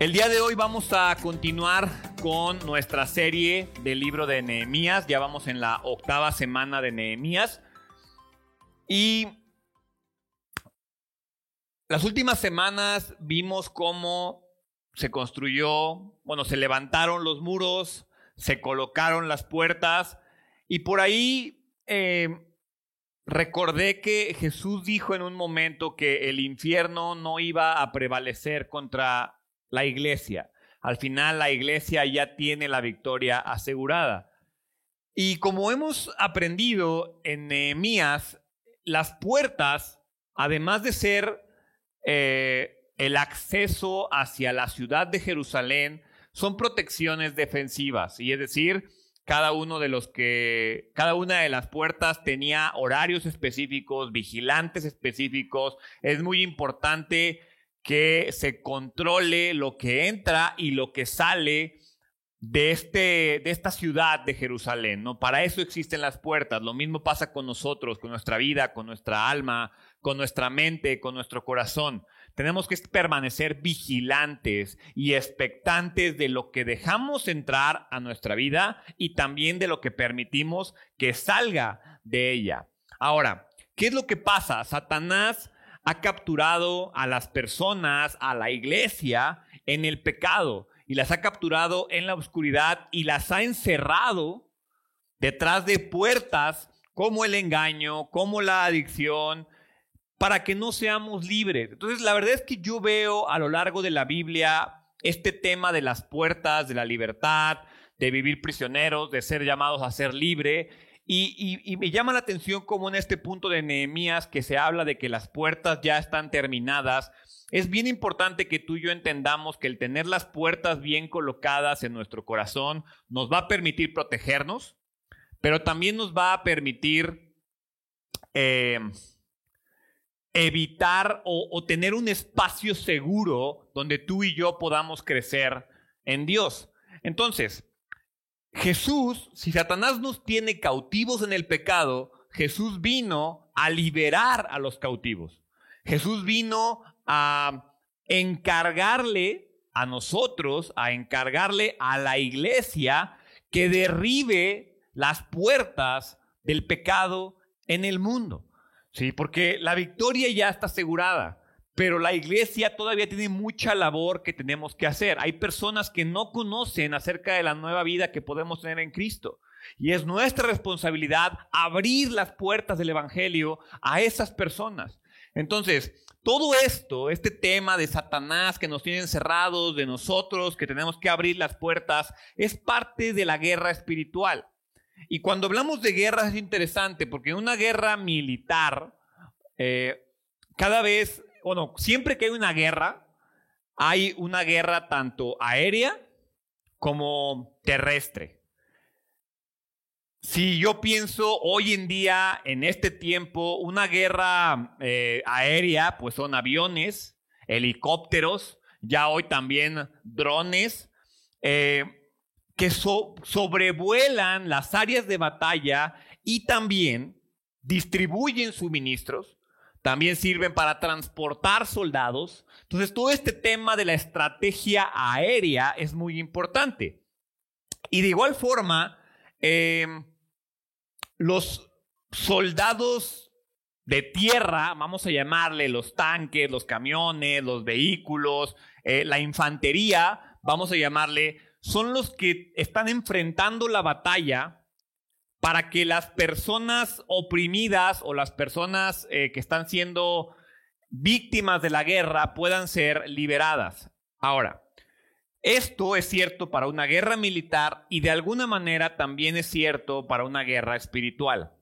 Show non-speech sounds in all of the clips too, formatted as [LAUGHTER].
El día de hoy vamos a continuar con nuestra serie del libro de Nehemías. Ya vamos en la octava semana de Nehemías. Y las últimas semanas vimos cómo se construyó, bueno, se levantaron los muros, se colocaron las puertas y por ahí eh, recordé que Jesús dijo en un momento que el infierno no iba a prevalecer contra la iglesia. Al final la iglesia ya tiene la victoria asegurada. Y como hemos aprendido en Nehemías, las puertas, además de ser eh, el acceso hacia la ciudad de Jerusalén, son protecciones defensivas. Y es decir, cada uno de los que, cada una de las puertas tenía horarios específicos, vigilantes específicos. Es muy importante que se controle lo que entra y lo que sale de, este, de esta ciudad de Jerusalén, ¿no? Para eso existen las puertas. Lo mismo pasa con nosotros, con nuestra vida, con nuestra alma, con nuestra mente, con nuestro corazón. Tenemos que permanecer vigilantes y expectantes de lo que dejamos entrar a nuestra vida y también de lo que permitimos que salga de ella. Ahora, ¿qué es lo que pasa? Satanás ha capturado a las personas, a la iglesia, en el pecado y las ha capturado en la oscuridad y las ha encerrado detrás de puertas como el engaño, como la adicción, para que no seamos libres. Entonces, la verdad es que yo veo a lo largo de la Biblia este tema de las puertas, de la libertad, de vivir prisioneros, de ser llamados a ser libre, y, me llama la atención como en este punto de Nehemías que se habla de que las puertas ya están terminadas. Es bien importante que tú y yo entendamos que el tener las puertas bien colocadas en nuestro corazón nos va a permitir protegernos, pero también nos va a permitir eh, evitar o, o tener un espacio seguro donde tú y yo podamos crecer en Dios. Entonces, Jesús, si Satanás nos tiene cautivos en el pecado, Jesús vino a liberar a los cautivos. Jesús vino a encargarle a nosotros, a encargarle a la iglesia que derribe las puertas del pecado en el mundo. Sí, porque la victoria ya está asegurada. Pero la iglesia todavía tiene mucha labor que tenemos que hacer. Hay personas que no conocen acerca de la nueva vida que podemos tener en Cristo. Y es nuestra responsabilidad abrir las puertas del Evangelio a esas personas. Entonces, todo esto, este tema de Satanás que nos tiene encerrados, de nosotros que tenemos que abrir las puertas, es parte de la guerra espiritual. Y cuando hablamos de guerra es interesante porque en una guerra militar, eh, cada vez bueno, siempre que hay una guerra, hay una guerra tanto aérea como terrestre. Si yo pienso hoy en día, en este tiempo, una guerra eh, aérea, pues son aviones, helicópteros, ya hoy también drones, eh, que sobrevuelan las áreas de batalla y también distribuyen suministros también sirven para transportar soldados. Entonces, todo este tema de la estrategia aérea es muy importante. Y de igual forma, em, los soldados de tierra, vamos a llamarle los tanques, los camiones, los vehículos, eh, la infantería, vamos a llamarle, son los que están enfrentando la batalla para que las personas oprimidas o las personas eh, que están siendo víctimas de la guerra puedan ser liberadas. Ahora, esto es cierto para una guerra militar y de alguna manera también es cierto para una guerra espiritual.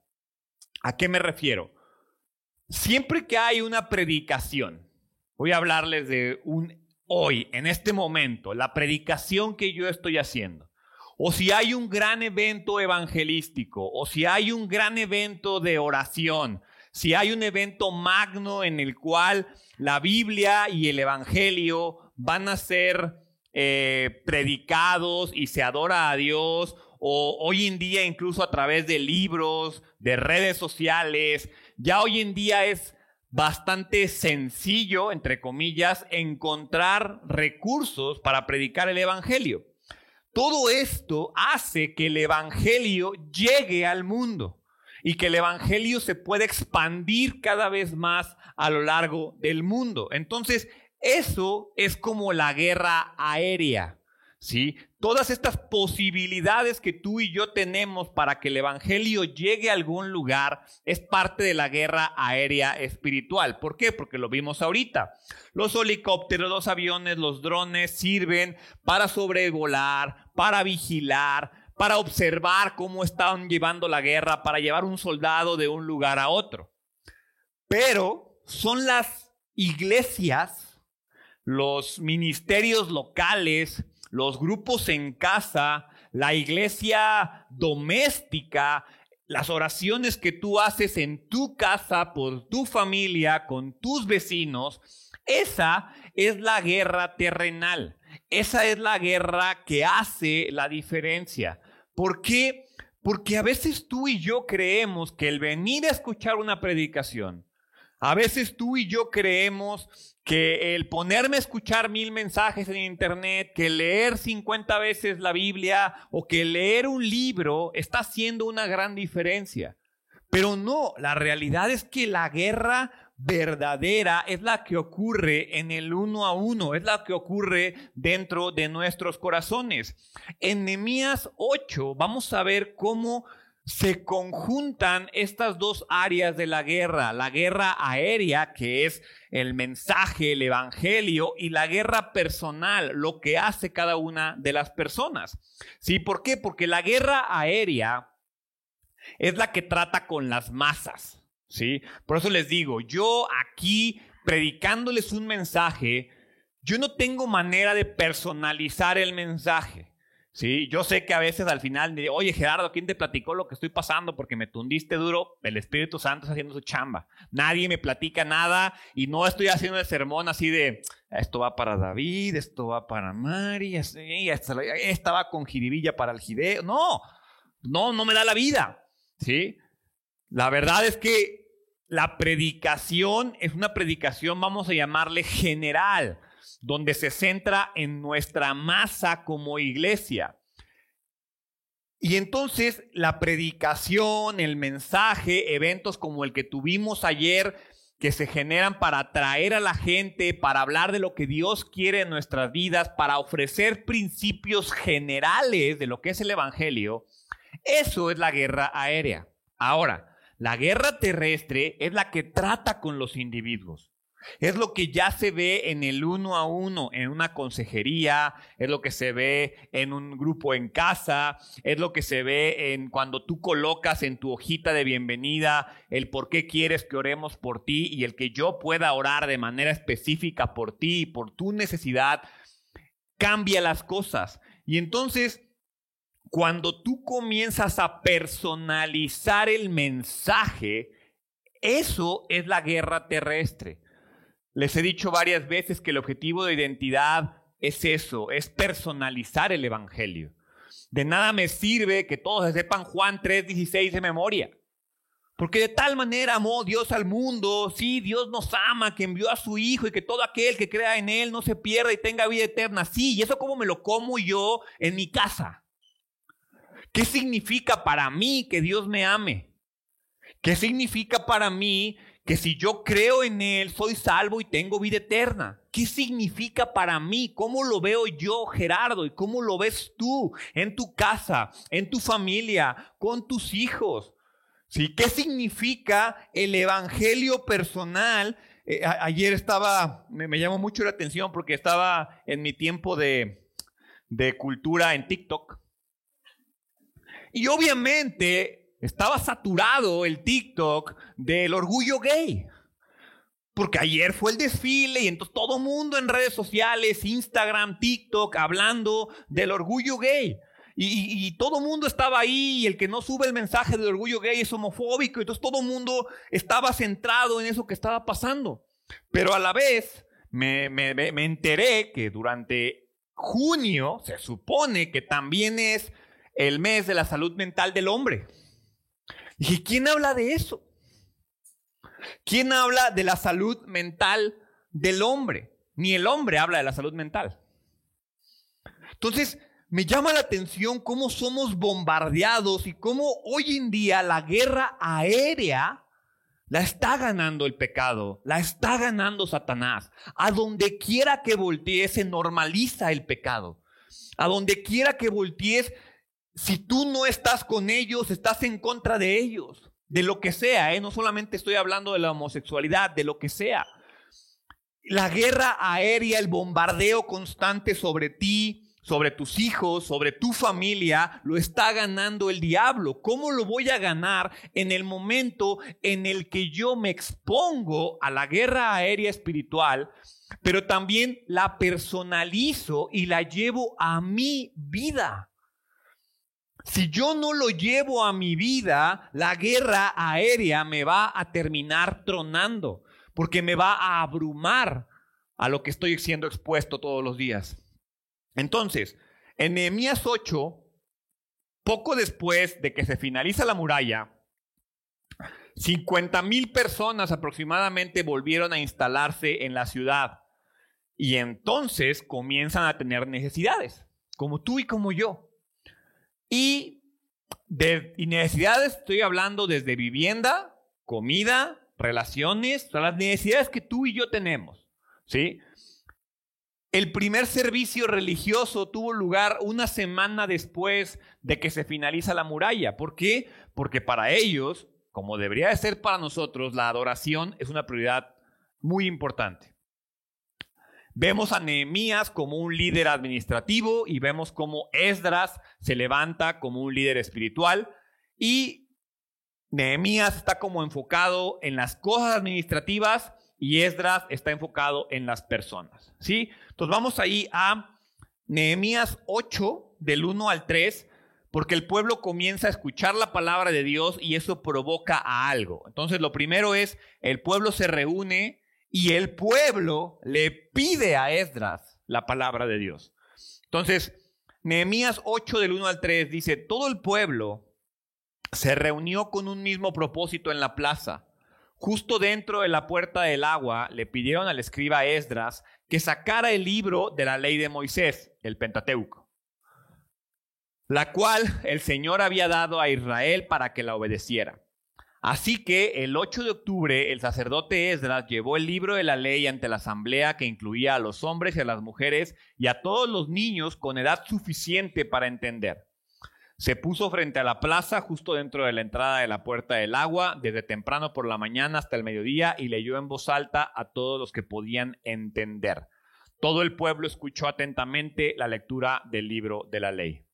¿A qué me refiero? Siempre que hay una predicación, voy a hablarles de un hoy, en este momento, la predicación que yo estoy haciendo o si hay un gran evento evangelístico, o si hay un gran evento de oración, si hay un evento magno en el cual la Biblia y el Evangelio van a ser eh, predicados y se adora a Dios, o hoy en día incluso a través de libros, de redes sociales, ya hoy en día es bastante sencillo, entre comillas, encontrar recursos para predicar el Evangelio. Todo esto hace que el Evangelio llegue al mundo y que el Evangelio se pueda expandir cada vez más a lo largo del mundo. Entonces, eso es como la guerra aérea. ¿sí? Todas estas posibilidades que tú y yo tenemos para que el Evangelio llegue a algún lugar es parte de la guerra aérea espiritual. ¿Por qué? Porque lo vimos ahorita. Los helicópteros, los aviones, los drones sirven para sobrevolar, para vigilar, para observar cómo están llevando la guerra, para llevar un soldado de un lugar a otro. Pero son las iglesias, los ministerios locales, los grupos en casa, la iglesia doméstica, las oraciones que tú haces en tu casa, por tu familia, con tus vecinos, esa es la guerra terrenal. Esa es la guerra que hace la diferencia. ¿Por qué? Porque a veces tú y yo creemos que el venir a escuchar una predicación, a veces tú y yo creemos que el ponerme a escuchar mil mensajes en internet, que leer 50 veces la Biblia o que leer un libro está haciendo una gran diferencia. Pero no, la realidad es que la guerra verdadera es la que ocurre en el uno a uno, es la que ocurre dentro de nuestros corazones. En Nehemías 8 vamos a ver cómo se conjuntan estas dos áreas de la guerra, la guerra aérea, que es el mensaje, el evangelio, y la guerra personal, lo que hace cada una de las personas. ¿Sí? ¿Por qué? Porque la guerra aérea es la que trata con las masas. ¿Sí? Por eso les digo, yo aquí predicándoles un mensaje, yo no tengo manera de personalizar el mensaje. Sí, yo sé que a veces al final, de, oye Gerardo, ¿quién te platicó lo que estoy pasando? Porque me tundiste duro, el Espíritu Santo está haciendo su chamba. Nadie me platica nada y no estoy haciendo el sermón así de, esto va para David, esto va para Mari, esta va con jiribilla para el jideo. No, no, no me da la vida. ¿Sí? La verdad es que la predicación es una predicación, vamos a llamarle general donde se centra en nuestra masa como iglesia. Y entonces la predicación, el mensaje, eventos como el que tuvimos ayer, que se generan para atraer a la gente, para hablar de lo que Dios quiere en nuestras vidas, para ofrecer principios generales de lo que es el Evangelio, eso es la guerra aérea. Ahora, la guerra terrestre es la que trata con los individuos. Es lo que ya se ve en el uno a uno, en una consejería, es lo que se ve en un grupo en casa, es lo que se ve en cuando tú colocas en tu hojita de bienvenida el por qué quieres que oremos por ti y el que yo pueda orar de manera específica por ti y por tu necesidad, cambia las cosas. Y entonces, cuando tú comienzas a personalizar el mensaje, eso es la guerra terrestre. Les he dicho varias veces que el objetivo de identidad es eso, es personalizar el Evangelio. De nada me sirve que todos sepan Juan 3:16 de memoria. Porque de tal manera amó Dios al mundo, sí, Dios nos ama, que envió a su Hijo y que todo aquel que crea en Él no se pierda y tenga vida eterna. Sí, y eso como me lo como yo en mi casa. ¿Qué significa para mí que Dios me ame? ¿Qué significa para mí que si yo creo en Él, soy salvo y tengo vida eterna. ¿Qué significa para mí? ¿Cómo lo veo yo, Gerardo? ¿Y cómo lo ves tú en tu casa, en tu familia, con tus hijos? ¿Sí? ¿Qué significa el evangelio personal? Eh, ayer estaba, me, llamó mucho la atención porque estaba en mi tiempo de, de cultura en TikTok. Y obviamente estaba saturado el TikTok del orgullo gay. Porque ayer fue el desfile y entonces todo mundo en redes sociales, Instagram, TikTok, hablando del orgullo gay. Y, y, todo mundo estaba ahí y el que no sube el mensaje del orgullo gay es homofóbico. Entonces todo mundo estaba centrado en eso que estaba pasando. Pero a la vez me, me, me enteré que durante junio se supone que también es el mes de la salud mental del hombre. Dije, ¿quién habla de eso? ¿Quién habla de la salud mental del hombre? Ni el hombre habla de la salud mental. Entonces, me llama la atención cómo somos bombardeados y cómo hoy en día la guerra aérea la está ganando el pecado, la está ganando Satanás. A donde quiera que voltees se normaliza el pecado. A donde quiera que voltees, si tú no estás con ellos, estás en contra de ellos. De lo que sea, ¿eh? no solamente estoy hablando de la homosexualidad, de lo que sea. La guerra aérea, el bombardeo constante sobre ti, sobre tus hijos, sobre tu familia, lo está ganando el diablo. ¿Cómo lo voy a ganar en el momento en el que yo me expongo a la guerra aérea espiritual, pero también la personalizo y la llevo a mi vida? Si yo no lo llevo a mi vida, la guerra aérea me va a terminar tronando, porque me va a abrumar a lo que estoy siendo expuesto todos los días. Entonces, en Nehemías 8, poco después de que se finaliza la muralla, 50 mil personas aproximadamente volvieron a instalarse en la ciudad y entonces comienzan a tener necesidades, como tú y como yo. Y de necesidades estoy hablando desde vivienda, comida, relaciones, todas las necesidades que tú y yo tenemos, ¿sí? El primer servicio religioso tuvo lugar una semana después de que se finaliza la muralla. ¿Por qué? Porque para ellos, como debería de ser para nosotros, la adoración es una prioridad muy importante. Vemos a Nehemías como un líder administrativo y vemos cómo Esdras se levanta como un líder espiritual y Nehemías está como enfocado en las cosas administrativas y Esdras está enfocado en las personas. ¿sí? Entonces vamos ahí a Nehemías 8, del 1 al 3, porque el pueblo comienza a escuchar la palabra de Dios y eso provoca a algo. Entonces lo primero es, el pueblo se reúne y el pueblo le pide a Esdras la palabra de Dios. Entonces, Nehemías 8 del 1 al 3 dice, todo el pueblo se reunió con un mismo propósito en la plaza Justo dentro de la puerta del agua le pidieron al escriba Esdras que sacara el libro de la ley de Moisés, el Pentateuco, la cual el Señor había dado a Israel para que la obedeciera. Así que el 8 de octubre el sacerdote Esdras llevó el libro de la ley ante la asamblea que incluía a los hombres y a las mujeres y a todos los niños con edad suficiente para entender. Se puso frente a la plaza, justo dentro de la entrada de la puerta del agua, desde temprano por la mañana hasta el mediodía, y leyó en voz alta a todos los que podían entender. Todo el pueblo escuchó atentamente la lectura del libro de la ley.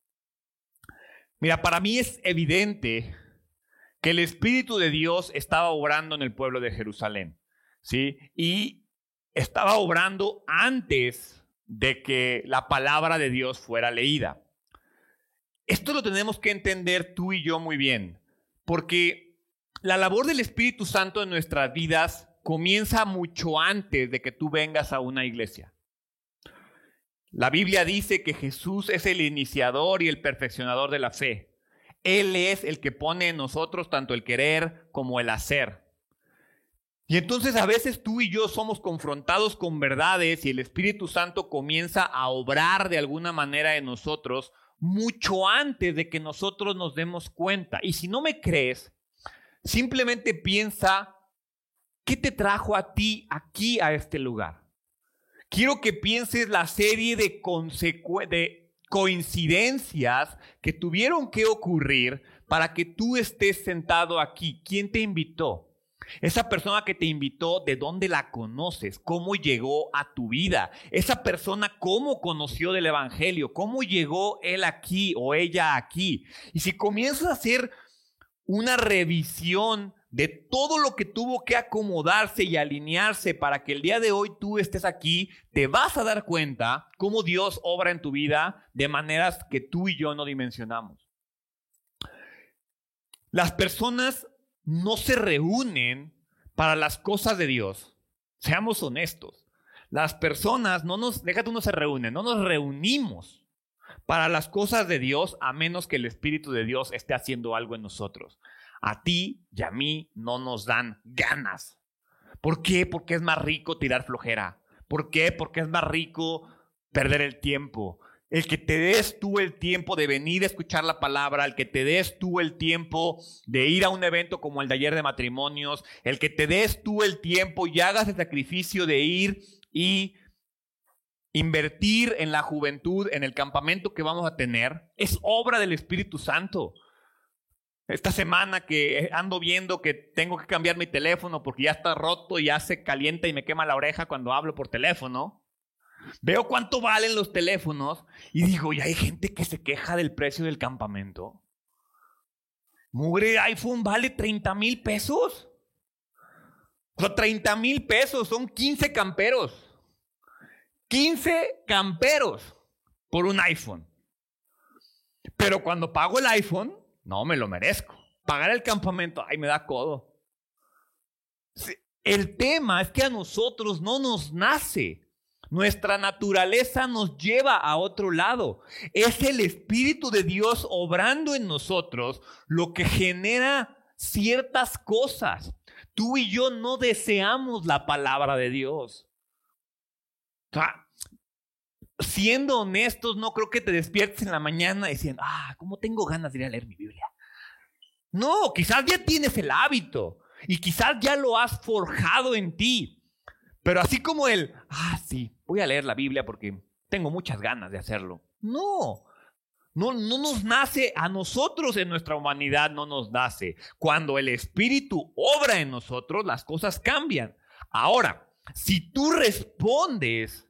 Mira, para mí es evidente que el Espíritu de Dios estaba obrando en el pueblo de Jerusalén, ¿sí? Y estaba obrando antes de que la palabra de Dios fuera leída. Esto lo tenemos que entender tú y yo muy bien, porque la labor del Espíritu Santo en nuestras vidas comienza mucho antes de que tú vengas a una iglesia. La Biblia dice que Jesús es el iniciador y el perfeccionador de la fe. Él es el que pone en nosotros tanto el querer como el hacer. Y entonces a veces tú y yo somos confrontados con verdades y el Espíritu Santo comienza a obrar de alguna manera en nosotros mucho antes de que nosotros nos demos cuenta. Y si no me crees, simplemente piensa, ¿qué te trajo a ti aquí a este lugar? Quiero que pienses la serie de, de coincidencias que tuvieron que ocurrir para que tú estés sentado aquí. ¿Quién te invitó? Esa persona que te invitó, ¿de dónde la conoces? ¿Cómo llegó a tu vida? Esa persona, ¿cómo conoció del Evangelio? ¿Cómo llegó él aquí o ella aquí? Y si comienzas a hacer una revisión de todo lo que tuvo que acomodarse y alinearse para que el día de hoy tú estés aquí, te vas a dar cuenta cómo Dios obra en tu vida de maneras que tú y yo no dimensionamos. Las personas no se reúnen para las cosas de Dios. Seamos honestos. Las personas no nos, déjate uno se reúnen, no nos reunimos para las cosas de Dios a menos que el Espíritu de Dios esté haciendo algo en nosotros. A ti y a mí no nos dan ganas. ¿Por qué? Porque es más rico tirar flojera. ¿Por qué? Porque es más rico perder el tiempo. El que te des tú el tiempo de venir a escuchar la palabra, el que te des tú el tiempo de ir a un evento como el de ayer de matrimonios, el que te des tú el tiempo y hagas el sacrificio de ir y invertir en la juventud, en el campamento que vamos a tener, es obra del Espíritu Santo. Esta semana que ando viendo que tengo que cambiar mi teléfono porque ya está roto, ya se calienta y me quema la oreja cuando hablo por teléfono. Veo cuánto valen los teléfonos y digo, y hay gente que se queja del precio del campamento. Mugre iPhone vale 30 mil pesos. O sea, 30 mil pesos son 15 camperos. 15 camperos por un iPhone. Pero cuando pago el iPhone, no me lo merezco. Pagar el campamento, ay, me da codo. El tema es que a nosotros no nos nace nuestra naturaleza nos lleva a otro lado. Es el Espíritu de Dios obrando en nosotros lo que genera ciertas cosas. Tú y yo no deseamos la palabra de Dios. Siendo honestos, no creo que te despiertes en la mañana diciendo, ah, ¿cómo tengo ganas de ir a leer mi Biblia? No, quizás ya tienes el hábito y quizás ya lo has forjado en ti. Pero así como el, ah, sí, voy a leer la Biblia porque tengo muchas ganas de hacerlo. No, no, no nos nace a nosotros en nuestra humanidad, no nos nace. Cuando el Espíritu obra en nosotros, las cosas cambian. Ahora, si tú respondes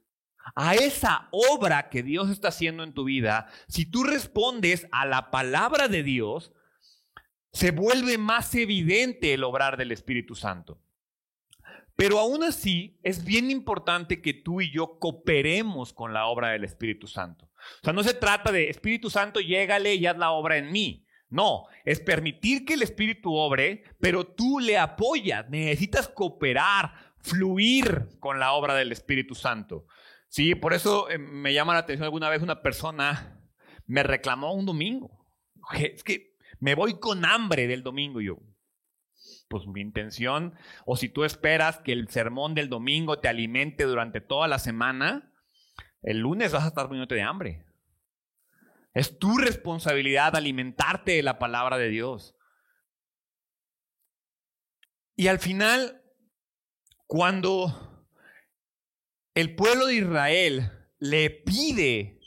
a esa obra que Dios está haciendo en tu vida, si tú respondes a la palabra de Dios, se vuelve más evidente el obrar del Espíritu Santo. Pero aún así es bien importante que tú y yo cooperemos con la obra del Espíritu Santo. O sea, no se trata de Espíritu Santo, llégale y haz la obra en mí. No, es permitir que el Espíritu obre, pero tú le apoyas. Necesitas cooperar, fluir con la obra del Espíritu Santo. Sí, por eso eh, me llama la atención alguna vez una persona me reclamó un domingo. Es que me voy con hambre del domingo. yo, pues mi intención, o si tú esperas que el sermón del domingo te alimente durante toda la semana, el lunes vas a estar muriéndote de hambre. Es tu responsabilidad alimentarte de la palabra de Dios. Y al final, cuando el pueblo de Israel le pide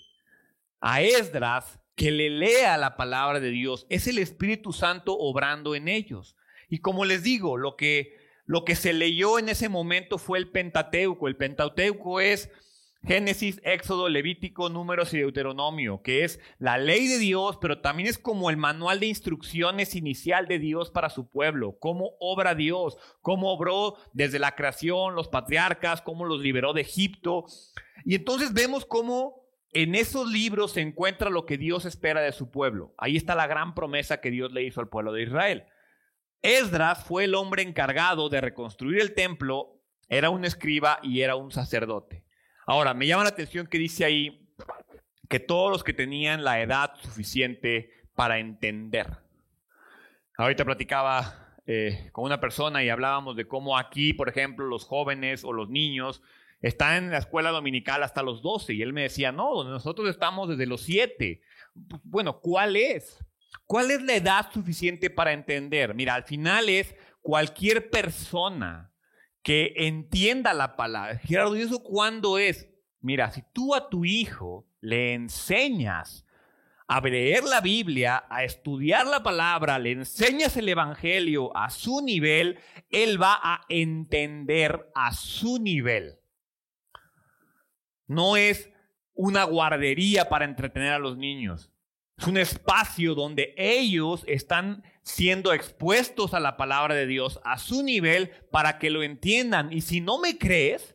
a Esdras que le lea la palabra de Dios, es el Espíritu Santo obrando en ellos. Y como les digo, lo que, lo que se leyó en ese momento fue el Pentateuco. El Pentateuco es Génesis, Éxodo, Levítico, Números y Deuteronomio, que es la ley de Dios, pero también es como el manual de instrucciones inicial de Dios para su pueblo, cómo obra Dios, cómo obró desde la creación, los patriarcas, cómo los liberó de Egipto. Y entonces vemos cómo en esos libros se encuentra lo que Dios espera de su pueblo. Ahí está la gran promesa que Dios le hizo al pueblo de Israel. Esdras fue el hombre encargado de reconstruir el templo, era un escriba y era un sacerdote. Ahora, me llama la atención que dice ahí que todos los que tenían la edad suficiente para entender. Ahorita platicaba eh, con una persona y hablábamos de cómo aquí, por ejemplo, los jóvenes o los niños están en la escuela dominical hasta los 12 y él me decía, no, nosotros estamos desde los 7. Bueno, ¿cuál es? ¿Cuál es la edad suficiente para entender? Mira, al final es cualquier persona que entienda la palabra. Gerardo, ¿y eso cuándo es? Mira, si tú a tu hijo le enseñas a leer la Biblia, a estudiar la palabra, le enseñas el Evangelio a su nivel, él va a entender a su nivel. No es una guardería para entretener a los niños. Es un espacio donde ellos están siendo expuestos a la palabra de Dios a su nivel para que lo entiendan. Y si no me crees,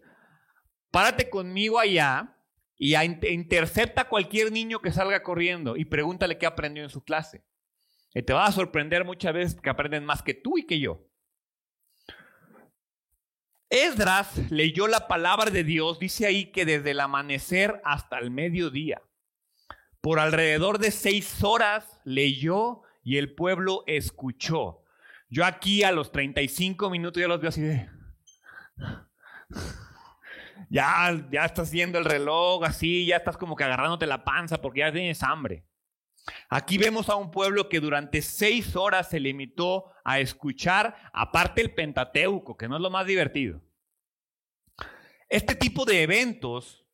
párate conmigo allá y intercepta a cualquier niño que salga corriendo y pregúntale qué aprendió en su clase. Y te va a sorprender muchas veces que aprenden más que tú y que yo. Esdras leyó la palabra de Dios, dice ahí que desde el amanecer hasta el mediodía. Por alrededor de seis horas leyó y el pueblo escuchó. Yo aquí a los 35 minutos ya los veo así de... [LAUGHS] Ya, ya estás viendo el reloj así, ya estás como que agarrándote la panza porque ya tienes hambre. Aquí vemos a un pueblo que durante seis horas se limitó a escuchar, aparte el Pentateuco, que no es lo más divertido. Este tipo de eventos,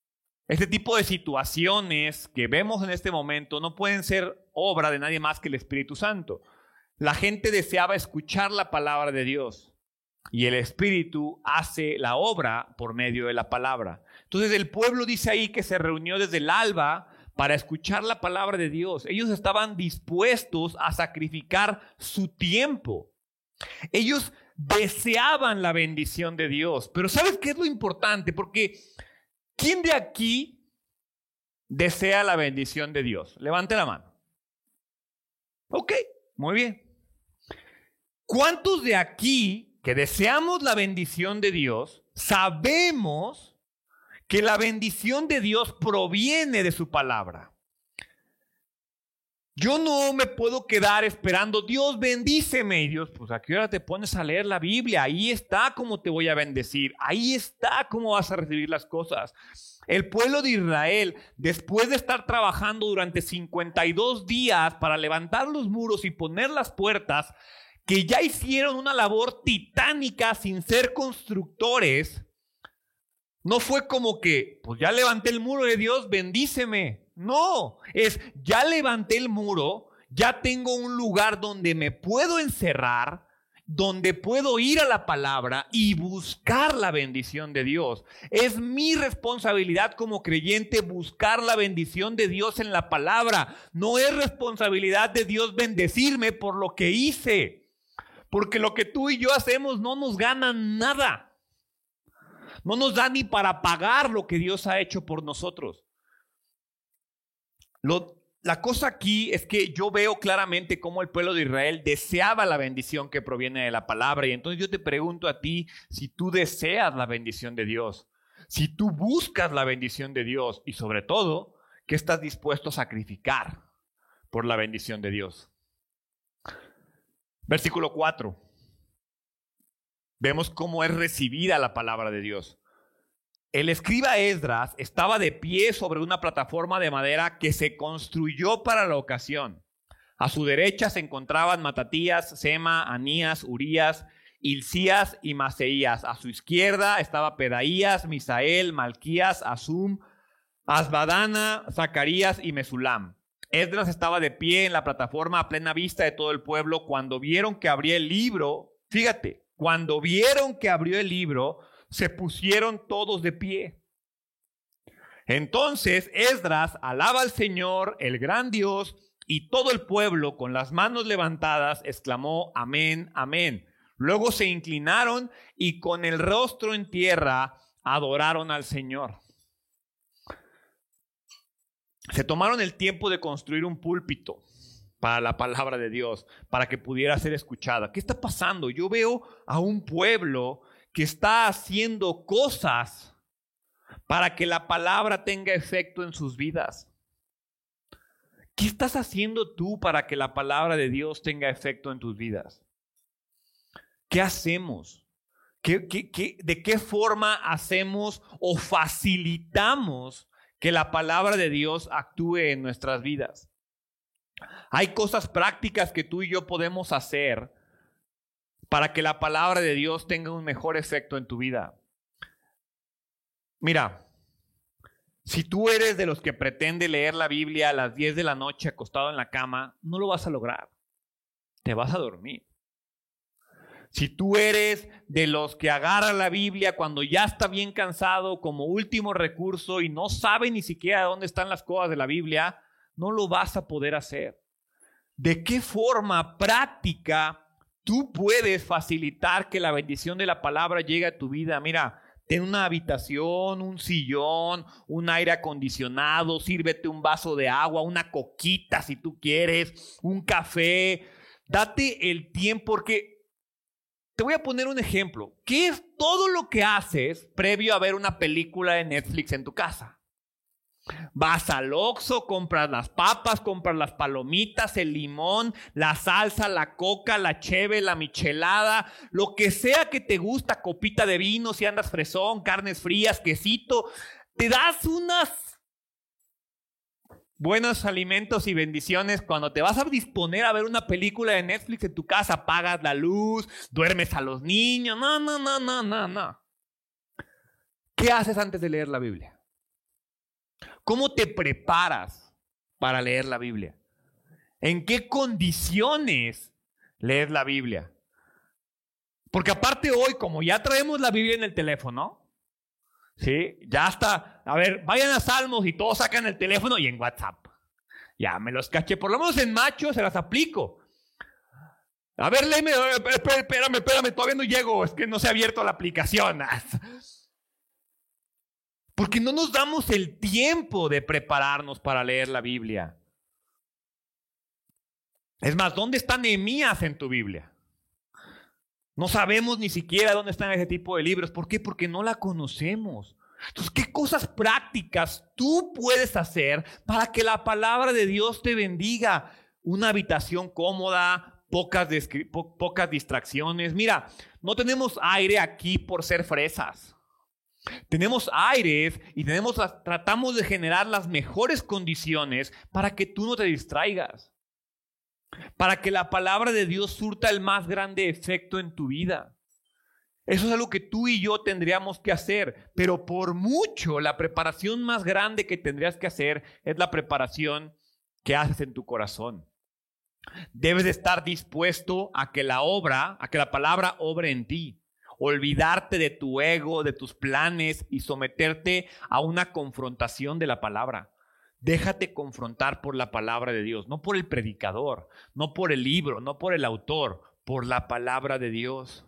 este tipo de situaciones que vemos en este momento no pueden ser obra de nadie más que el Espíritu Santo. La gente deseaba escuchar la palabra de Dios y el Espíritu hace la obra por medio de la palabra. Entonces el pueblo dice ahí que se reunió desde el alba para escuchar la palabra de Dios. Ellos estaban dispuestos a sacrificar su tiempo. Ellos deseaban la bendición de Dios. Pero ¿sabes qué es lo importante? Porque ¿quién de aquí desea la bendición de Dios? Levante la mano. Ok, muy bien. ¿Cuántos de aquí que deseamos la bendición de Dios sabemos que la bendición de Dios proviene de su palabra. Yo no me puedo quedar esperando, Dios bendíceme. Y Dios, pues a qué hora te pones a leer la Biblia. Ahí está cómo te voy a bendecir. Ahí está cómo vas a recibir las cosas. El pueblo de Israel, después de estar trabajando durante 52 días para levantar los muros y poner las puertas, que ya hicieron una labor titánica sin ser constructores, no fue como que, pues ya levanté el muro de Dios, bendíceme. No, es, ya levanté el muro, ya tengo un lugar donde me puedo encerrar, donde puedo ir a la palabra y buscar la bendición de Dios. Es mi responsabilidad como creyente buscar la bendición de Dios en la palabra. No es responsabilidad de Dios bendecirme por lo que hice. Porque lo que tú y yo hacemos no nos gana nada. No nos da ni para pagar lo que Dios ha hecho por nosotros. La cosa aquí es que yo veo claramente cómo el pueblo de Israel deseaba la bendición que proviene de la palabra. Y entonces yo te pregunto a ti si tú deseas la bendición de Dios, si tú buscas la bendición de Dios y sobre todo, ¿qué estás dispuesto a sacrificar por la bendición de Dios? Versículo 4 vemos cómo es recibida la palabra de Dios. El escriba Esdras estaba de pie sobre una plataforma de madera que se construyó para la ocasión. A su derecha se encontraban Matatías, Sema, Anías, Urías, Hilcías y Maseías. A su izquierda estaba Pedaías, Misael, Malquías, Asum, Asbadana, Zacarías y Mesulam. Esdras estaba de pie en la plataforma a plena vista de todo el pueblo cuando vieron que abría el libro. Fíjate, cuando vieron que abrió el libro, se pusieron todos de pie. Entonces Esdras alaba al Señor, el gran Dios, y todo el pueblo con las manos levantadas exclamó, amén, amén. Luego se inclinaron y con el rostro en tierra adoraron al Señor. Se tomaron el tiempo de construir un púlpito para la palabra de Dios, para que pudiera ser escuchada. ¿Qué está pasando? Yo veo a un pueblo que está haciendo cosas para que la palabra tenga efecto en sus vidas. ¿Qué estás haciendo tú para que la palabra de Dios tenga efecto en tus vidas? ¿Qué hacemos? de qué forma hacemos o facilitamos que la palabra de Dios actúe en nuestras vidas? Hay cosas prácticas que tú y yo podemos hacer para que la palabra de Dios tenga un mejor efecto en tu vida. Mira, si tú eres de los que pretende leer la Biblia a las 10 de la noche acostado en la cama, no lo vas a lograr. Te vas a dormir. Si tú eres de los que agarran la Biblia cuando ya está bien cansado como último recurso y no sabe ni siquiera dónde están las cosas de la Biblia, no lo vas a poder hacer. ¿De qué forma práctica tú puedes facilitar que la bendición de la palabra llegue a tu vida? Mira, ten una habitación, un sillón, un aire acondicionado, sírvete un vaso de agua, una coquita si tú quieres, un café. Date el tiempo porque te voy a poner un ejemplo. ¿Qué es todo lo que haces previo a ver una película de Netflix en tu casa? Vas al Oxxo, compras las papas, compras las palomitas, el limón, la salsa, la coca, la cheve, la michelada, lo que sea que te gusta, copita de vino, si andas fresón, carnes frías, quesito. Te das unas buenos alimentos y bendiciones cuando te vas a disponer a ver una película de Netflix en tu casa, apagas la luz, duermes a los niños. No, no, no, no, no, no. ¿Qué haces antes de leer la Biblia? ¿Cómo te preparas para leer la Biblia? ¿En qué condiciones lees la Biblia? Porque aparte hoy, como ya traemos la Biblia en el teléfono, ¿sí? Ya está. A ver, vayan a Salmos y todos sacan el teléfono y en WhatsApp. Ya me los caché. Por lo menos en macho se las aplico. A ver, léeme. Espérame, espérame, todavía no llego. Es que no se ha abierto la aplicación. [LAUGHS] Porque no nos damos el tiempo de prepararnos para leer la Biblia. Es más, ¿dónde está Nehemías en tu Biblia? No sabemos ni siquiera dónde están ese tipo de libros. ¿Por qué? Porque no la conocemos. Entonces, ¿qué cosas prácticas tú puedes hacer para que la palabra de Dios te bendiga? Una habitación cómoda, pocas, pocas distracciones. Mira, no tenemos aire aquí por ser fresas. Tenemos aires y tenemos, tratamos de generar las mejores condiciones para que tú no te distraigas. Para que la palabra de Dios surta el más grande efecto en tu vida. Eso es algo que tú y yo tendríamos que hacer, pero por mucho la preparación más grande que tendrías que hacer es la preparación que haces en tu corazón. Debes de estar dispuesto a que la obra, a que la palabra obre en ti olvidarte de tu ego, de tus planes y someterte a una confrontación de la palabra. Déjate confrontar por la palabra de Dios, no por el predicador, no por el libro, no por el autor, por la palabra de Dios.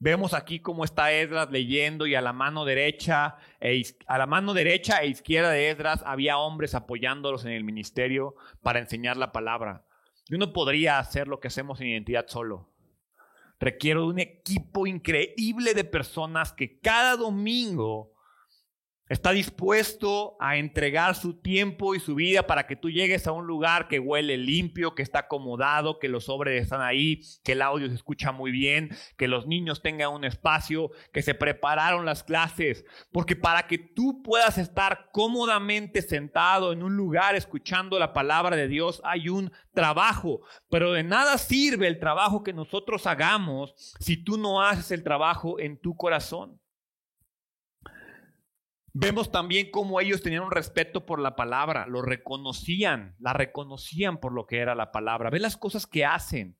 Vemos aquí cómo está Esdras leyendo y a la mano derecha e, a la mano derecha e izquierda de Esdras había hombres apoyándolos en el ministerio para enseñar la palabra. Yo no podría hacer lo que hacemos en identidad solo. Requiero un equipo increíble de personas que cada domingo Está dispuesto a entregar su tiempo y su vida para que tú llegues a un lugar que huele limpio, que está acomodado, que los sobres están ahí, que el audio se escucha muy bien, que los niños tengan un espacio, que se prepararon las clases. Porque para que tú puedas estar cómodamente sentado en un lugar escuchando la palabra de Dios hay un trabajo. Pero de nada sirve el trabajo que nosotros hagamos si tú no haces el trabajo en tu corazón. Vemos también cómo ellos tenían un respeto por la palabra, lo reconocían, la reconocían por lo que era la palabra. Ve las cosas que hacen.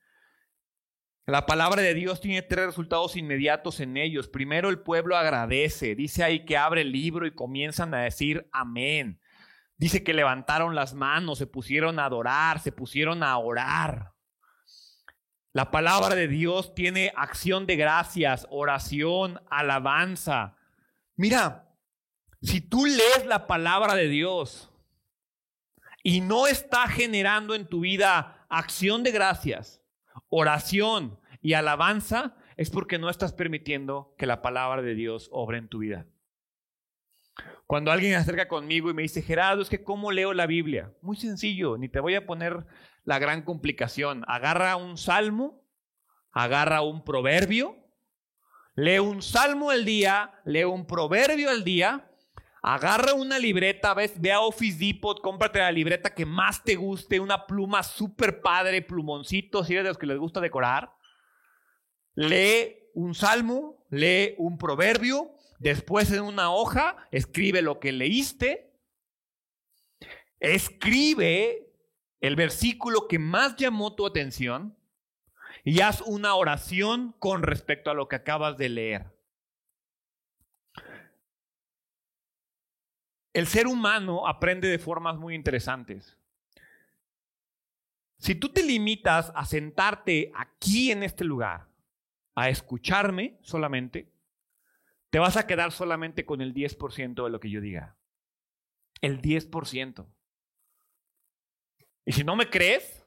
La palabra de Dios tiene tres resultados inmediatos en ellos. Primero, el pueblo agradece. Dice ahí que abre el libro y comienzan a decir amén. Dice que levantaron las manos, se pusieron a adorar, se pusieron a orar. La palabra de Dios tiene acción de gracias, oración, alabanza. Mira, si tú lees la palabra de Dios y no está generando en tu vida acción de gracias, oración y alabanza, es porque no estás permitiendo que la palabra de Dios obre en tu vida. Cuando alguien se acerca conmigo y me dice, Gerardo, es que ¿cómo leo la Biblia? Muy sencillo, ni te voy a poner la gran complicación. Agarra un salmo, agarra un proverbio, lee un salmo al día, lee un proverbio al día Agarra una libreta, ves, ve a Office Depot, cómprate la libreta que más te guste, una pluma súper padre, plumoncito, si eres de los que les gusta decorar. Lee un salmo, lee un proverbio, después en una hoja escribe lo que leíste, escribe el versículo que más llamó tu atención y haz una oración con respecto a lo que acabas de leer. El ser humano aprende de formas muy interesantes. Si tú te limitas a sentarte aquí en este lugar, a escucharme solamente, te vas a quedar solamente con el 10% de lo que yo diga. El 10%. Y si no me crees,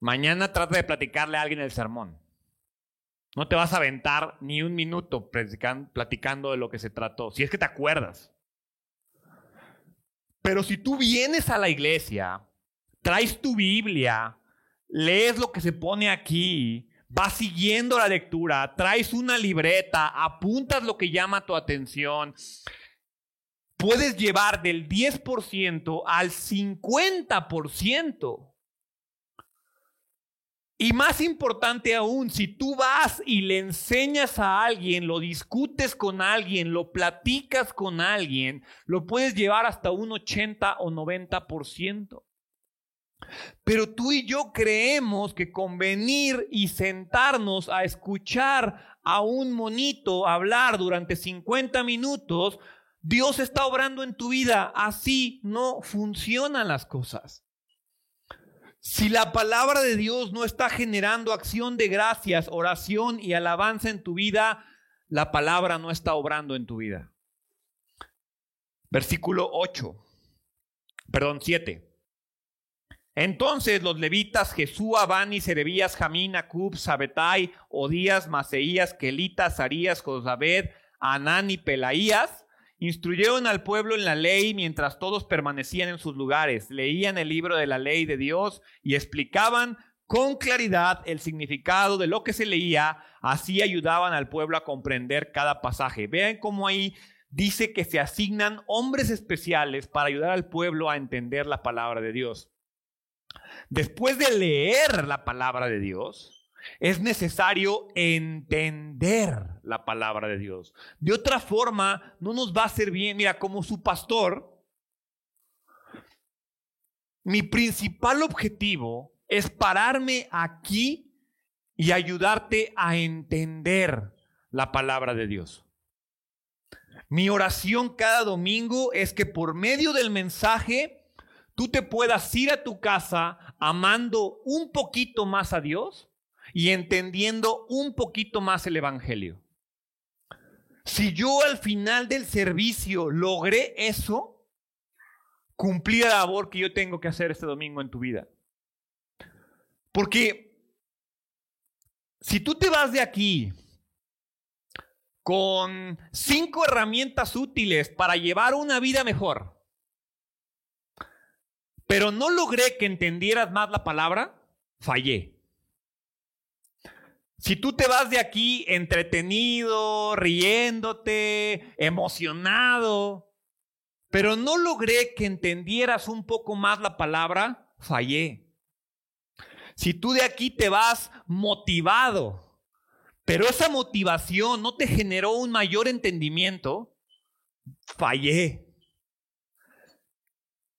mañana trata de platicarle a alguien el sermón. No te vas a aventar ni un minuto platicando de lo que se trató, si es que te acuerdas. Pero si tú vienes a la iglesia, traes tu Biblia, lees lo que se pone aquí, vas siguiendo la lectura, traes una libreta, apuntas lo que llama tu atención, puedes llevar del 10% al 50%. Y más importante aún, si tú vas y le enseñas a alguien, lo discutes con alguien, lo platicas con alguien, lo puedes llevar hasta un 80 o 90%. Pero tú y yo creemos que con venir y sentarnos a escuchar a un monito hablar durante 50 minutos, Dios está obrando en tu vida. Así no funcionan las cosas. Si la palabra de Dios no está generando acción de gracias, oración y alabanza en tu vida, la palabra no está obrando en tu vida. Versículo 8, perdón, 7. Entonces los levitas Jesúa, Bani, Serebías, Jamín, Acub, Sabetai, Odías, Maseías, Kelitas, Arías, Josabed, Anán y Pelaías Instruyeron al pueblo en la ley mientras todos permanecían en sus lugares, leían el libro de la ley de Dios y explicaban con claridad el significado de lo que se leía, así ayudaban al pueblo a comprender cada pasaje. Vean cómo ahí dice que se asignan hombres especiales para ayudar al pueblo a entender la palabra de Dios. Después de leer la palabra de Dios, es necesario entender la palabra de Dios. De otra forma, no nos va a hacer bien. Mira, como su pastor, mi principal objetivo es pararme aquí y ayudarte a entender la palabra de Dios. Mi oración cada domingo es que por medio del mensaje tú te puedas ir a tu casa amando un poquito más a Dios y entendiendo un poquito más el Evangelio. Si yo al final del servicio logré eso, cumplí la labor que yo tengo que hacer este domingo en tu vida. Porque si tú te vas de aquí con cinco herramientas útiles para llevar una vida mejor, pero no logré que entendieras más la palabra, fallé. Si tú te vas de aquí entretenido, riéndote, emocionado, pero no logré que entendieras un poco más la palabra, fallé. Si tú de aquí te vas motivado, pero esa motivación no te generó un mayor entendimiento, fallé.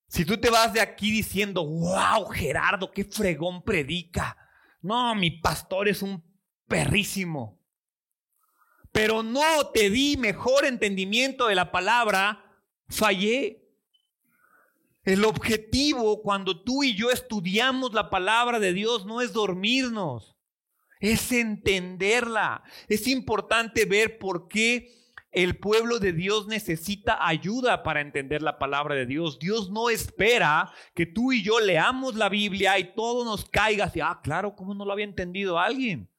Si tú te vas de aquí diciendo, wow, Gerardo, qué fregón predica. No, mi pastor es un perrísimo. Pero no te di mejor entendimiento de la palabra, fallé. El objetivo cuando tú y yo estudiamos la palabra de Dios no es dormirnos, es entenderla. Es importante ver por qué el pueblo de Dios necesita ayuda para entender la palabra de Dios. Dios no espera que tú y yo leamos la Biblia y todo nos caiga así. Ah, claro, ¿cómo no lo había entendido alguien?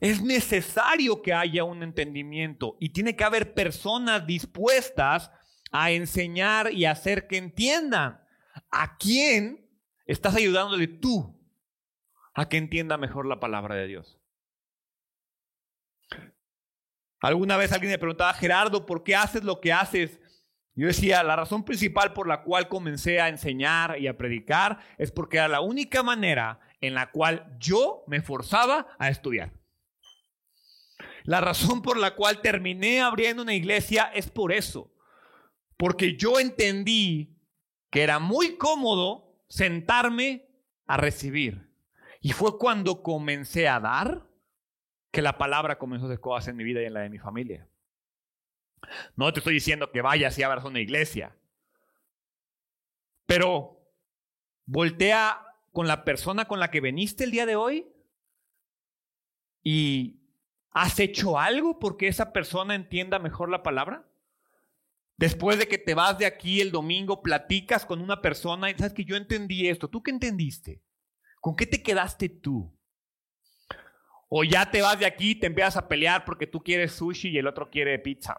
Es necesario que haya un entendimiento y tiene que haber personas dispuestas a enseñar y hacer que entiendan. ¿A quién estás ayudándole tú a que entienda mejor la palabra de Dios? Alguna vez alguien me preguntaba, Gerardo, ¿por qué haces lo que haces? Yo decía, la razón principal por la cual comencé a enseñar y a predicar es porque era la única manera en la cual yo me forzaba a estudiar. La razón por la cual terminé abriendo una iglesia es por eso. Porque yo entendí que era muy cómodo sentarme a recibir. Y fue cuando comencé a dar que la palabra comenzó a hacer cosas en mi vida y en la de mi familia. No te estoy diciendo que vayas y abras una iglesia. Pero voltea con la persona con la que veniste el día de hoy y ¿Has hecho algo porque esa persona entienda mejor la palabra? Después de que te vas de aquí el domingo, platicas con una persona y sabes que yo entendí esto. ¿Tú qué entendiste? ¿Con qué te quedaste tú? O ya te vas de aquí y te empiezas a pelear porque tú quieres sushi y el otro quiere pizza.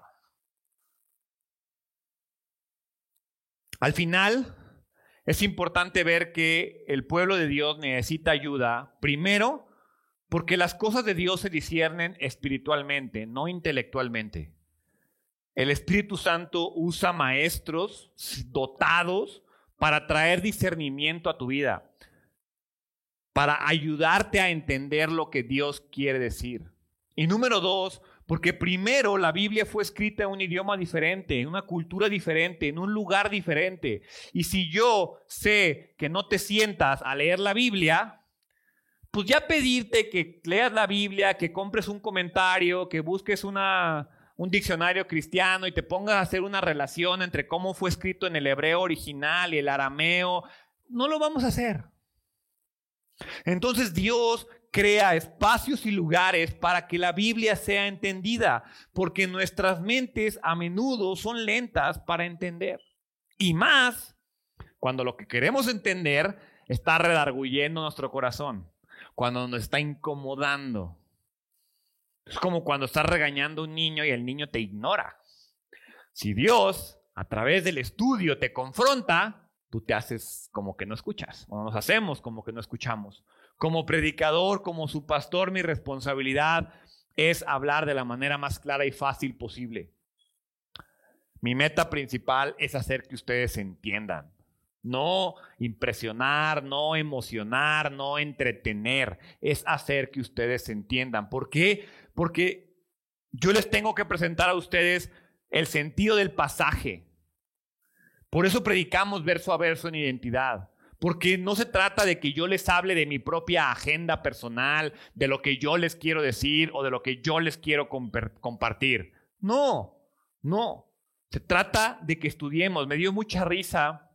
Al final, es importante ver que el pueblo de Dios necesita ayuda, primero, porque las cosas de Dios se disciernen espiritualmente, no intelectualmente. El Espíritu Santo usa maestros dotados para traer discernimiento a tu vida, para ayudarte a entender lo que Dios quiere decir. Y número dos, porque primero la Biblia fue escrita en un idioma diferente, en una cultura diferente, en un lugar diferente. Y si yo sé que no te sientas a leer la Biblia, pues ya pedirte que leas la Biblia, que compres un comentario, que busques una, un diccionario cristiano y te pongas a hacer una relación entre cómo fue escrito en el hebreo original y el arameo, no lo vamos a hacer. Entonces Dios crea espacios y lugares para que la Biblia sea entendida, porque nuestras mentes a menudo son lentas para entender. Y más cuando lo que queremos entender está redarguyendo nuestro corazón, cuando nos está incomodando, es como cuando estás regañando a un niño y el niño te ignora. Si Dios, a través del estudio, te confronta, tú te haces como que no escuchas, o nos hacemos como que no escuchamos. Como predicador, como su pastor, mi responsabilidad es hablar de la manera más clara y fácil posible. Mi meta principal es hacer que ustedes entiendan. No impresionar, no emocionar, no entretener. Es hacer que ustedes entiendan. ¿Por qué? porque yo les tengo que presentar a ustedes el sentido del pasaje. Por eso predicamos verso a verso en identidad. Porque no se trata de que yo les hable de mi propia agenda personal, de lo que yo les quiero decir o de lo que yo les quiero compartir. No, no. Se trata de que estudiemos. Me dio mucha risa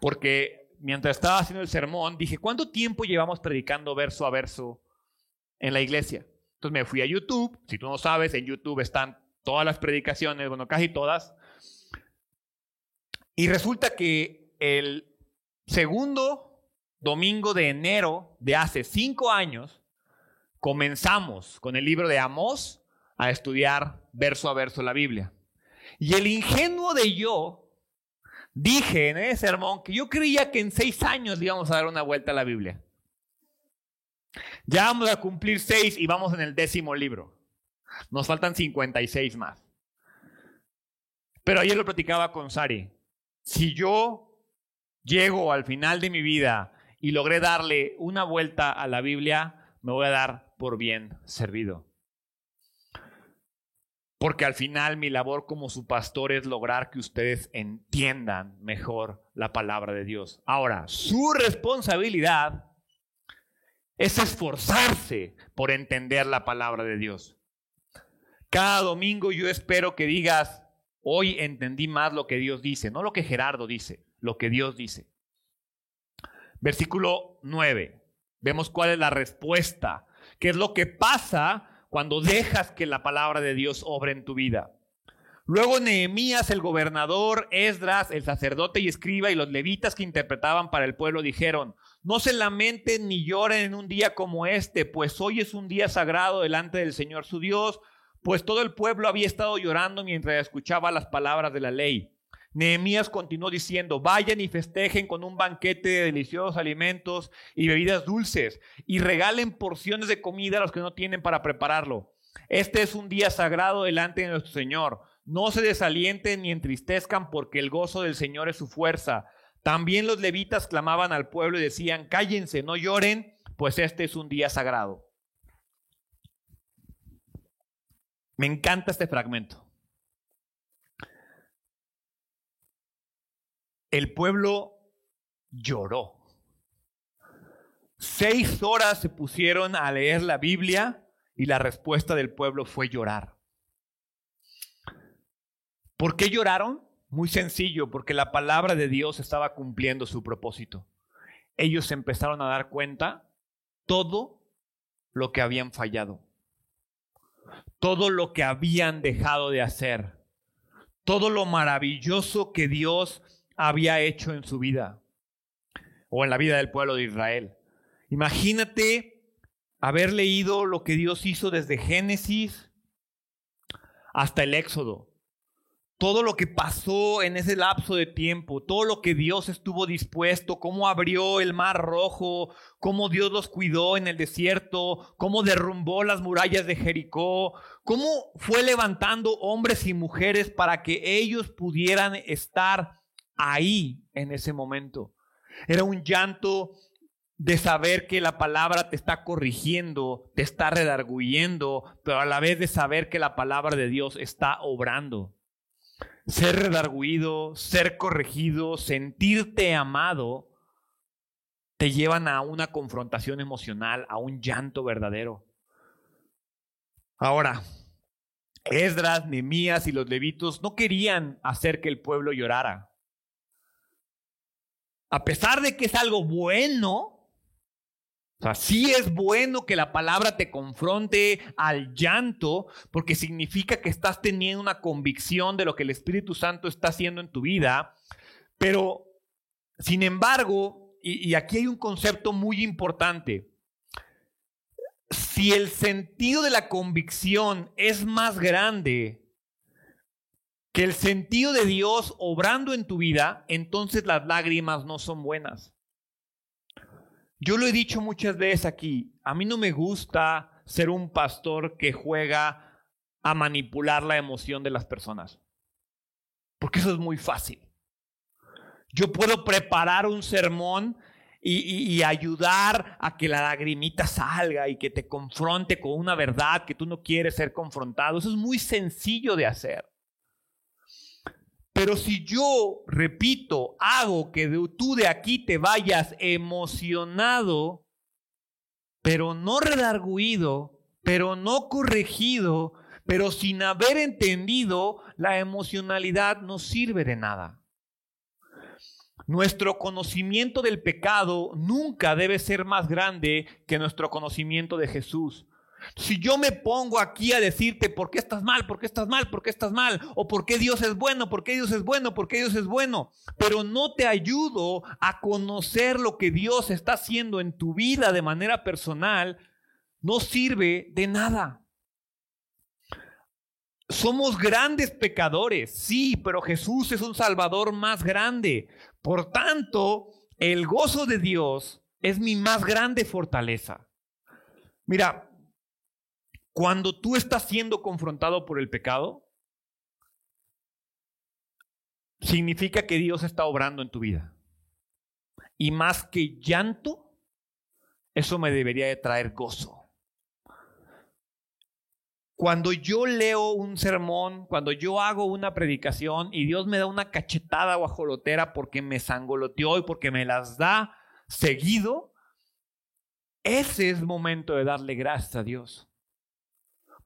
porque mientras estaba haciendo el sermón dije, ¿cuánto tiempo llevamos predicando verso a verso en la iglesia? Entonces me fui a YouTube. Si tú no sabes, en YouTube están todas las predicaciones, bueno, casi todas. Y resulta que el segundo domingo de enero de hace cinco años, comenzamos con el libro de Amós a estudiar verso a verso la Biblia. Y el ingenuo de yo dije en ese sermón que yo creía que en seis años íbamos a dar una vuelta a la Biblia. Ya vamos a cumplir seis y vamos en el décimo libro. Nos faltan 56 más. Pero ayer lo platicaba con Sari. Si yo llego al final de mi vida y logré darle una vuelta a la Biblia, me voy a dar por bien servido. Porque al final mi labor como su pastor es lograr que ustedes entiendan mejor la palabra de Dios. Ahora, su responsabilidad es esforzarse por entender la palabra de Dios. Cada domingo yo espero que digas, hoy entendí más lo que Dios dice, no lo que Gerardo dice, lo que Dios dice. Versículo 9. Vemos cuál es la respuesta, qué es lo que pasa cuando dejas que la palabra de Dios obre en tu vida. Luego Nehemías, el gobernador, Esdras, el sacerdote y escriba y los levitas que interpretaban para el pueblo dijeron, no se lamenten ni lloren en un día como este, pues hoy es un día sagrado delante del Señor su Dios, pues todo el pueblo había estado llorando mientras escuchaba las palabras de la ley. Nehemías continuó diciendo, vayan y festejen con un banquete de deliciosos alimentos y bebidas dulces, y regalen porciones de comida a los que no tienen para prepararlo. Este es un día sagrado delante de nuestro Señor. No se desalienten ni entristezcan porque el gozo del Señor es su fuerza. También los levitas clamaban al pueblo y decían, cállense, no lloren, pues este es un día sagrado. Me encanta este fragmento. El pueblo lloró. Seis horas se pusieron a leer la Biblia y la respuesta del pueblo fue llorar. ¿Por qué lloraron? Muy sencillo, porque la palabra de Dios estaba cumpliendo su propósito. Ellos empezaron a dar cuenta todo lo que habían fallado, todo lo que habían dejado de hacer, todo lo maravilloso que Dios había hecho en su vida o en la vida del pueblo de Israel. Imagínate haber leído lo que Dios hizo desde Génesis hasta el Éxodo todo lo que pasó en ese lapso de tiempo, todo lo que Dios estuvo dispuesto, cómo abrió el mar rojo, cómo Dios los cuidó en el desierto, cómo derrumbó las murallas de Jericó, cómo fue levantando hombres y mujeres para que ellos pudieran estar ahí en ese momento. Era un llanto de saber que la palabra te está corrigiendo, te está redarguyendo, pero a la vez de saber que la palabra de Dios está obrando ser redarguido, ser corregido, sentirte amado, te llevan a una confrontación emocional, a un llanto verdadero. Ahora, Esdras, Nemías y los levitos no querían hacer que el pueblo llorara. A pesar de que es algo bueno, o sea, sí es bueno que la palabra te confronte al llanto, porque significa que estás teniendo una convicción de lo que el Espíritu Santo está haciendo en tu vida, pero sin embargo, y, y aquí hay un concepto muy importante, si el sentido de la convicción es más grande que el sentido de Dios obrando en tu vida, entonces las lágrimas no son buenas. Yo lo he dicho muchas veces aquí, a mí no me gusta ser un pastor que juega a manipular la emoción de las personas, porque eso es muy fácil. Yo puedo preparar un sermón y, ayudar a que la lagrimita salga y que te confronte con una verdad que tú no quieres ser confrontado. Eso es muy sencillo de hacer. Pero si yo, repito, hago que tú de aquí te vayas emocionado, pero no redarguido, pero no corregido, pero sin haber entendido, la emocionalidad no sirve de nada. Nuestro conocimiento del pecado nunca debe ser más grande que nuestro conocimiento de Jesús. Si yo me pongo aquí a decirte por qué estás mal, por qué estás mal, por qué estás mal, o por qué Dios es bueno, por qué Dios es bueno, por qué Dios es bueno, pero no te ayudo a conocer lo que Dios está haciendo en tu vida de manera personal, no sirve de nada. Somos grandes pecadores, sí, pero Jesús es un Salvador más grande. Por tanto, el gozo de Dios es mi más grande fortaleza. Mira, cuando tú estás siendo confrontado por el pecado, significa que Dios está obrando en tu vida. Y más que llanto, eso me debería de traer gozo. Cuando yo leo un sermón, cuando yo hago una predicación y Dios me da una cachetada guajolotera porque me sangoloteó y porque me las da seguido, ese es momento de darle gracias a Dios.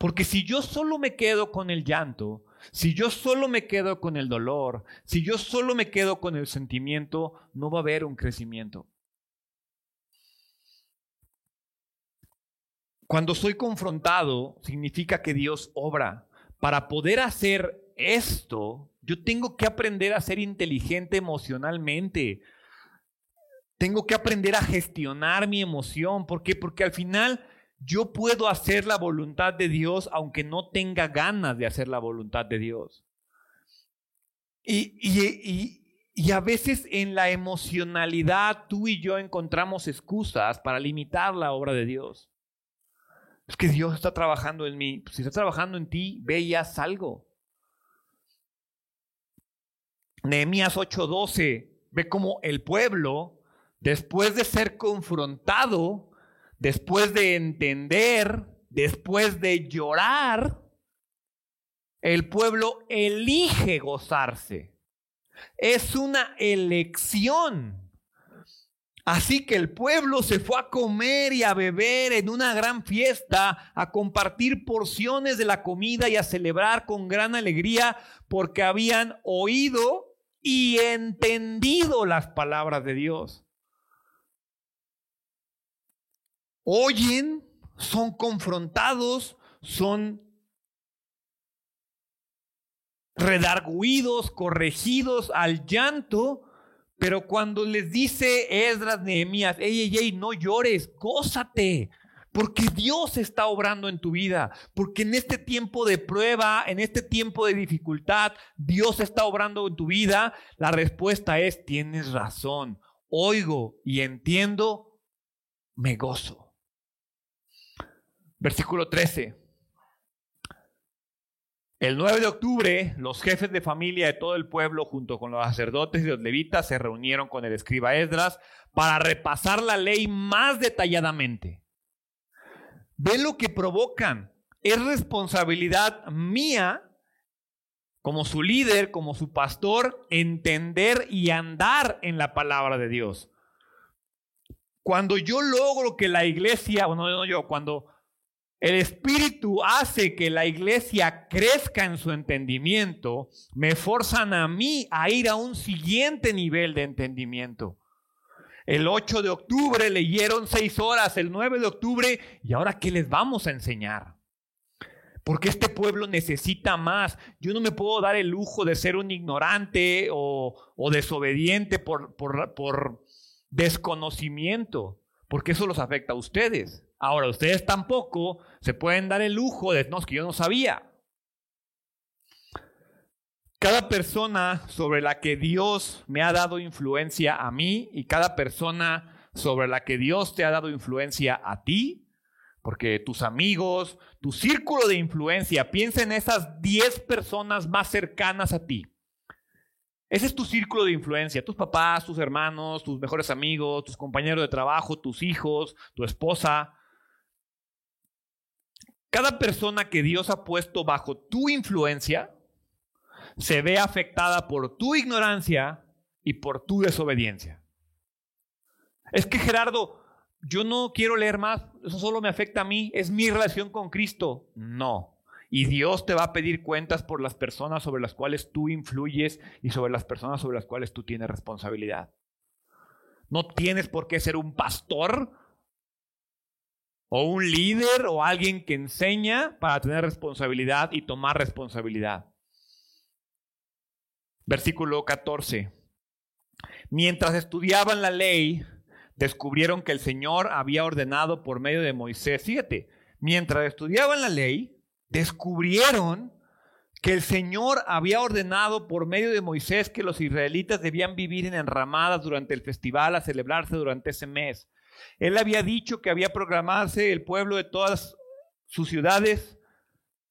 Porque si yo solo me quedo con el llanto, si yo solo me quedo con el dolor, si yo solo me quedo con el sentimiento, no va a haber un crecimiento. Cuando soy confrontado, significa que Dios obra. Para poder hacer esto, yo tengo que aprender a ser inteligente emocionalmente. Tengo que aprender a gestionar mi emoción. ¿Por qué? Porque al final yo puedo hacer la voluntad de Dios aunque no tenga ganas de hacer la voluntad de Dios. Y, y, y, a veces en la emocionalidad tú y yo encontramos excusas para limitar la obra de Dios. Es que Dios está trabajando en mí. si está trabajando en ti, ve y algo. Nehemías 8:12 ve como el pueblo, después de ser confrontado, después de entender, después de llorar, el pueblo elige gozarse. Es una elección. Así que el pueblo se fue a comer y a beber en una gran fiesta, a compartir porciones de la comida y a celebrar con gran alegría porque habían oído y entendido las palabras de Dios. Oyen, son confrontados, son redarguidos, corregidos al llanto, pero cuando les dice Esdras, Nehemías, ey, ey, ey, no llores, gózate, Porque Dios está obrando en tu vida. Porque en este tiempo de prueba, en este tiempo de dificultad, Dios está obrando en tu vida. La respuesta es, tienes razón. Oigo y entiendo, me gozo. Versículo 13. El 9 de octubre, los jefes de familia de todo el pueblo, junto con los sacerdotes y los levitas, se reunieron con el escriba Esdras para repasar la ley más detalladamente. Ve lo que provocan. Es responsabilidad mía, como su líder, como su pastor, entender y andar en la palabra de Dios. Cuando yo logro que la iglesia, bueno, no yo, cuando el Espíritu hace que la iglesia crezca en su entendimiento, me forzan a mí a ir a un siguiente nivel de entendimiento. El 8 de octubre leyeron seis horas, el 9 de octubre, y ahora ¿qué les vamos a enseñar? Porque este pueblo necesita más. Yo no me puedo dar el lujo de ser un ignorante o, desobediente por, por, por desconocimiento, porque eso los afecta a ustedes. Ahora, ustedes tampoco se pueden dar el lujo de, no, es que yo no sabía. Cada persona sobre la que Dios me ha dado influencia a mí y cada persona sobre la que Dios te ha dado influencia a ti, porque tus amigos, tu círculo de influencia, piensa en esas 10 personas más cercanas a ti. Ese es tu círculo de influencia, tus papás, tus hermanos, tus mejores amigos, tus compañeros de trabajo, tus hijos, tu esposa, cada persona que Dios ha puesto bajo tu influencia se ve afectada por tu ignorancia y por tu desobediencia. Es que Gerardo, yo no quiero leer más, eso solo me afecta a mí, es mi relación con Cristo. No. Y Dios te va a pedir cuentas por las personas sobre las cuales tú influyes y sobre las personas sobre las cuales tú tienes responsabilidad. No tienes por qué ser un pastor o un líder o alguien que enseña para tener responsabilidad y tomar responsabilidad. Versículo 14. Mientras estudiaban la ley, descubrieron que el Señor había ordenado por medio de Moisés. Fíjate, mientras estudiaban la ley, descubrieron que el Señor había ordenado por medio de Moisés que los israelitas debían vivir en enramadas durante el festival a celebrarse durante ese mes. Él había dicho que había proclamarse el pueblo de todas sus ciudades.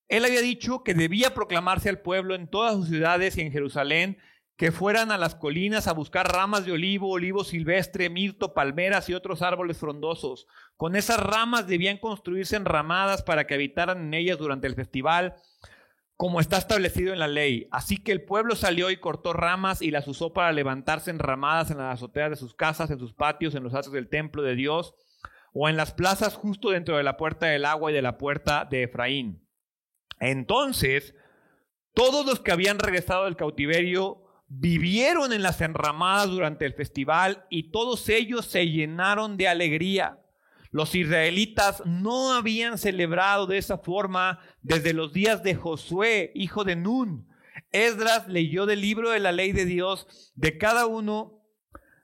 Él había dicho que debía proclamarse al pueblo en todas sus ciudades y en Jerusalén que fueran a las colinas a buscar ramas de olivo, olivo silvestre, mirto, palmeras y otros árboles frondosos. Con esas ramas debían construirse enramadas para que habitaran en ellas durante el festival como está establecido en la ley. Así que el pueblo salió y cortó ramas y las usó para levantarse enramadas en las azoteas de sus casas, en sus patios, en los atrios del templo de Dios, o en las plazas justo dentro de la puerta del agua y de la puerta de Efraín. Entonces, todos los que habían regresado del cautiverio vivieron en las enramadas durante el festival y todos ellos se llenaron de alegría. Los israelitas no habían celebrado de esa forma desde los días de Josué, hijo de Nun. Esdras leyó del libro de la ley de Dios de cada uno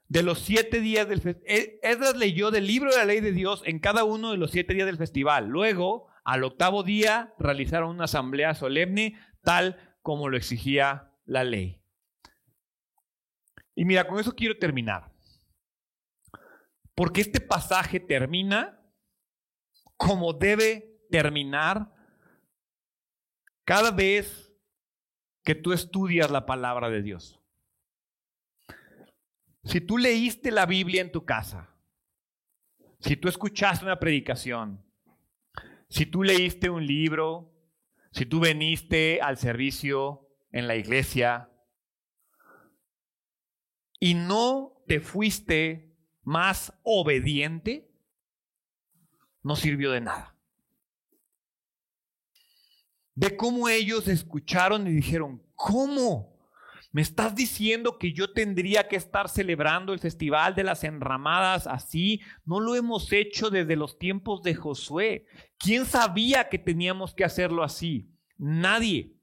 de los siete días del festival. E, Esdras leyó del libro de la ley de Dios en cada uno de los siete días del festival. Luego, al octavo día, realizaron una asamblea solemne, tal como lo exigía la ley. Y mira, con eso quiero terminar. Porque este pasaje termina como debe terminar cada vez que tú estudias la palabra de Dios. Si tú leíste la Biblia en tu casa, si tú escuchaste una predicación, si tú leíste un libro, si tú veniste al servicio en la iglesia y no te fuiste más obediente, no sirvió de nada. De cómo ellos escucharon y dijeron, ¿cómo? ¿Me estás diciendo que yo tendría que estar celebrando el festival de las enramadas así? No lo hemos hecho desde los tiempos de Josué. ¿Quién sabía que teníamos que hacerlo así? Nadie.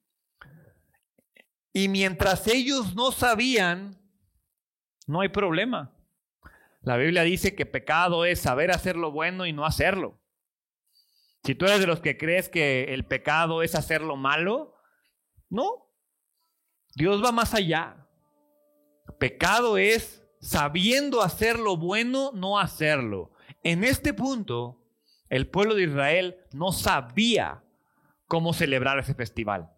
Y mientras ellos no sabían, no hay problema. La Biblia dice que pecado es saber hacer lo bueno y no hacerlo. Si tú eres de los que crees que el pecado es hacer lo malo, no. Dios va más allá. Pecado es sabiendo hacer lo bueno, no hacerlo. En este punto, el pueblo de Israel no sabía cómo celebrar ese festival.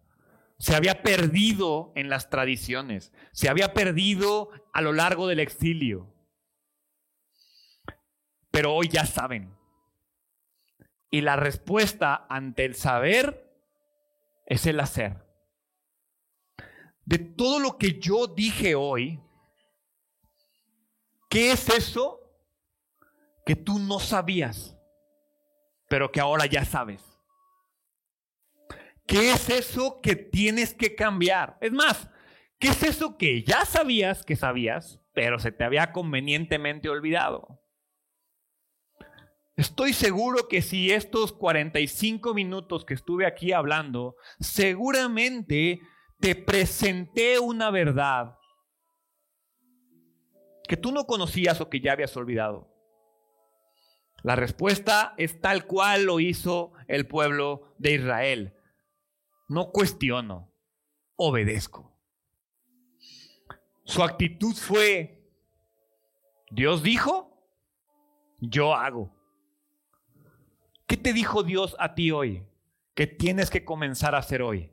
Se había perdido en las tradiciones, se había perdido a lo largo del exilio. Pero hoy ya saben. Y la respuesta ante el saber es el hacer. De todo lo que yo dije hoy, ¿qué es eso que tú no sabías, pero que ahora ya sabes? ¿Qué es eso que tienes que cambiar? Es más, ¿qué es eso que ya sabías que sabías, pero se te había convenientemente olvidado? Estoy seguro que si estos 45 minutos que estuve aquí hablando, seguramente te presenté una verdad que tú no conocías o que ya habías olvidado. La respuesta es tal cual lo hizo el pueblo de Israel. No cuestiono, obedezco. Su actitud fue, Dios dijo, yo hago. ¿Qué te dijo Dios a ti hoy? Que tienes que comenzar a hacer hoy.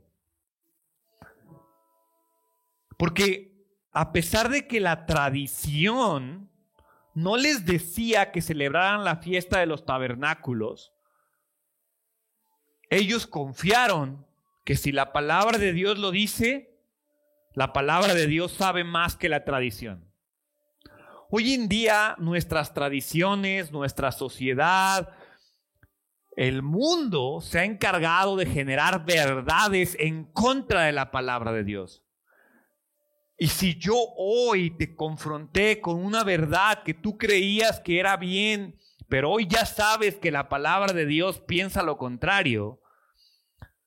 Porque a pesar de que la tradición no les decía que celebraran la fiesta de los tabernáculos, ellos confiaron que si la palabra de Dios lo dice, la palabra de Dios sabe más que la tradición. Hoy en día nuestras tradiciones, nuestra sociedad, el mundo se ha encargado de generar verdades en contra de la palabra de Dios. Y si yo hoy te confronté con una verdad que tú creías que era bien, pero hoy ya sabes que la palabra de Dios piensa lo contrario,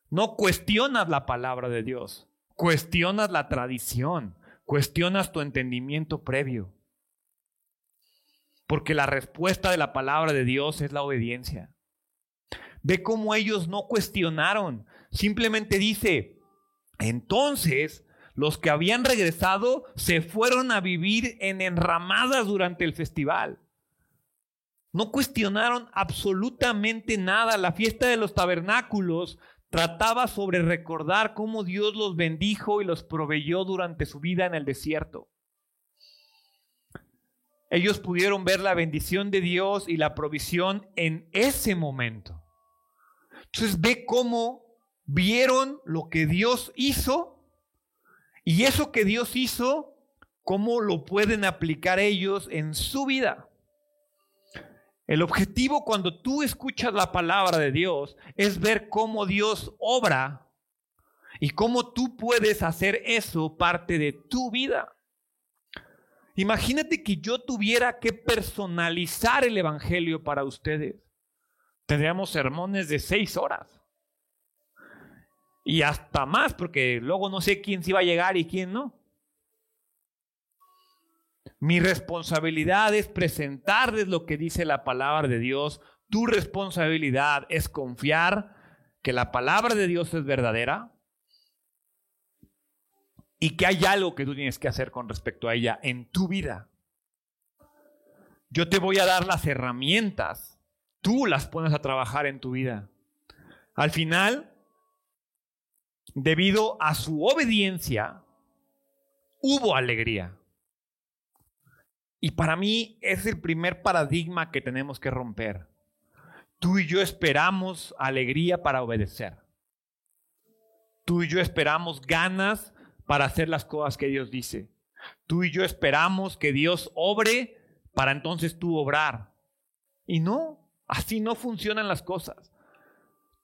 no cuestionas la palabra de Dios, cuestionas la tradición, cuestionas tu entendimiento previo. Porque la respuesta de la palabra de Dios es la obediencia. Ve cómo ellos no cuestionaron, simplemente dice, entonces los que habían regresado se fueron a vivir en enramadas durante el festival. No cuestionaron absolutamente nada. La fiesta de los tabernáculos trataba sobre recordar cómo Dios los bendijo y los proveyó durante su vida en el desierto. Ellos pudieron ver la bendición de Dios y la provisión en ese momento. Entonces ve cómo vieron lo que Dios hizo y eso que Dios hizo, ¿cómo lo pueden aplicar ellos en su vida? El objetivo cuando tú escuchas la palabra de Dios es ver cómo Dios obra y cómo tú puedes hacer eso parte de tu vida. Imagínate que yo tuviera que personalizar el Evangelio para ustedes. Tendríamos sermones de seis horas y hasta más, porque luego no sé quién se iba a llegar y quién no. Mi responsabilidad es presentarles lo que dice la palabra de Dios. Tu responsabilidad es confiar que la palabra de Dios es verdadera y que hay algo que tú tienes que hacer con respecto a ella en tu vida. Yo te voy a dar las herramientas. Tú las pones a trabajar en tu vida. Al final, debido a su obediencia, hubo alegría. Y para mí es el primer paradigma que tenemos que romper. Tú y yo esperamos alegría para obedecer. Tú y yo esperamos ganas para hacer las cosas que Dios dice. Tú y yo esperamos que Dios obre para entonces tú obrar. Y no, así no funcionan las cosas.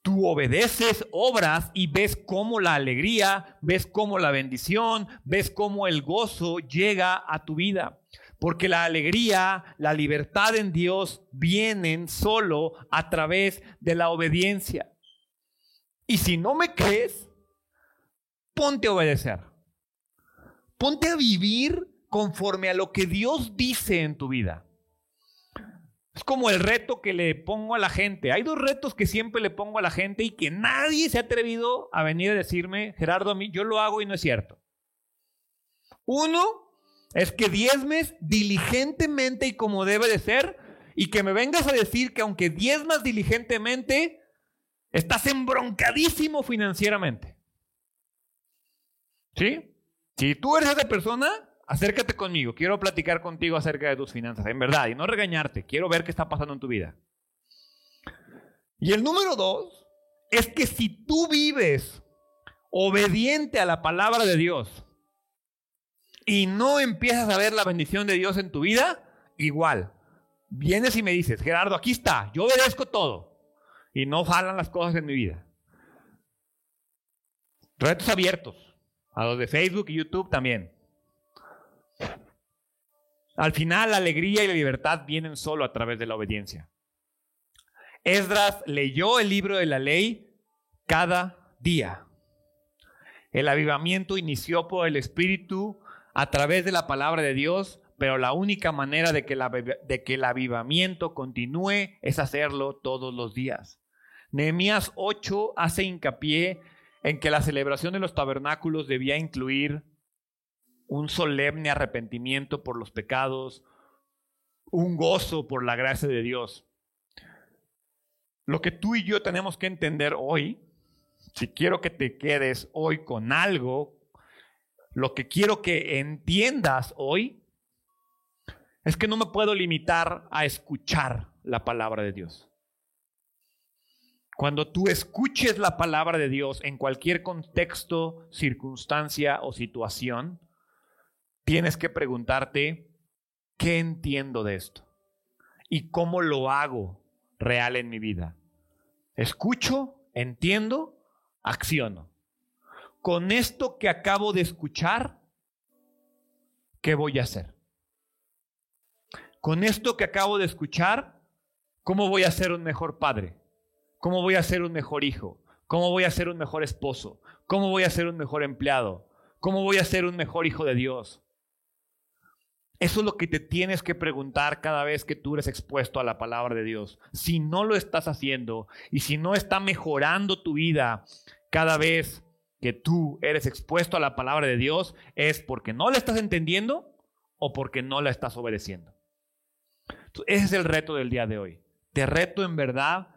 Tú obedeces, obras y ves cómo la alegría, ves cómo la bendición, ves cómo el gozo llega a tu vida. Porque la alegría, la libertad en Dios vienen solo a través de la obediencia. Y si no me crees, ponte a obedecer. Ponte a vivir conforme a lo que Dios dice en tu vida. Es como el reto que le pongo a la gente. Hay dos retos que siempre le pongo a la gente y que nadie se ha atrevido a venir a decirme, Gerardo, a mí yo lo hago y no es cierto. Uno es que diezmes diligentemente y como debe de ser y que me vengas a decir que aunque diezmas diligentemente, estás embroncadísimo financieramente. ¿Sí? Si tú eres esa persona, acércate conmigo, quiero platicar contigo acerca de tus finanzas, en verdad, y no regañarte, quiero ver qué está pasando en tu vida. Y el número dos es que si tú vives obediente a la palabra de Dios y no empiezas a ver la bendición de Dios en tu vida, igual, vienes y me dices, Gerardo, aquí está, yo obedezco todo y no jalan las cosas en mi vida. Retos abiertos, a los de Facebook y YouTube también. Al final, la alegría y la libertad vienen solo a través de la obediencia. Esdras leyó el libro de la ley cada día. El avivamiento inició por el Espíritu a través de la palabra de Dios, pero la única manera de que, el avivamiento continúe es hacerlo todos los días. Nehemías 8 hace hincapié en que la celebración de los tabernáculos debía incluir un solemne arrepentimiento por los pecados, un gozo por la gracia de Dios. Lo que tú y yo tenemos que entender hoy, si quiero que te quedes hoy con algo, lo que quiero que entiendas hoy, es que no me puedo limitar a escuchar la palabra de Dios. Cuando tú escuches la palabra de Dios en cualquier contexto, circunstancia o situación, tienes que preguntarte, ¿qué entiendo de esto? ¿Y cómo lo hago real en mi vida? Escucho, entiendo, acciono. Con esto que acabo de escuchar, ¿qué voy a hacer? Con esto que acabo de escuchar, ¿cómo voy a ser un mejor padre? ¿Cómo voy a ser un mejor hijo? ¿Cómo voy a ser un mejor esposo? ¿Cómo voy a ser un mejor empleado? ¿Cómo voy a ser un mejor hijo de Dios? Eso es lo que te tienes que preguntar cada vez que tú eres expuesto a la palabra de Dios. Si no lo estás haciendo y si no está mejorando tu vida cada vez que tú eres expuesto a la palabra de Dios, es porque no la estás entendiendo o porque no la estás obedeciendo. ese es el reto del día de hoy. Te reto en verdad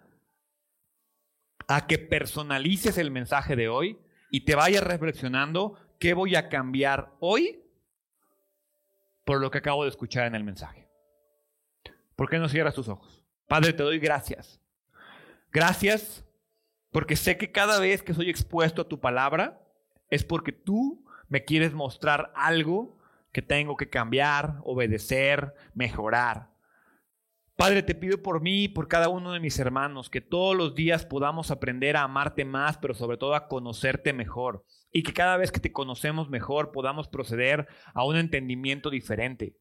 a que personalices el mensaje de hoy y te vayas reflexionando qué voy a cambiar hoy por lo que acabo de escuchar en el mensaje. ¿Por qué no cierras tus ojos? Padre, te doy gracias. Gracias porque sé que cada vez que soy expuesto a tu palabra es porque tú me quieres mostrar algo que tengo que cambiar, obedecer, mejorar. Padre, te pido por mí y por cada uno de mis hermanos que todos los días podamos aprender a amarte más, pero sobre todo a conocerte mejor y que cada vez que te conocemos mejor podamos proceder a un entendimiento diferente,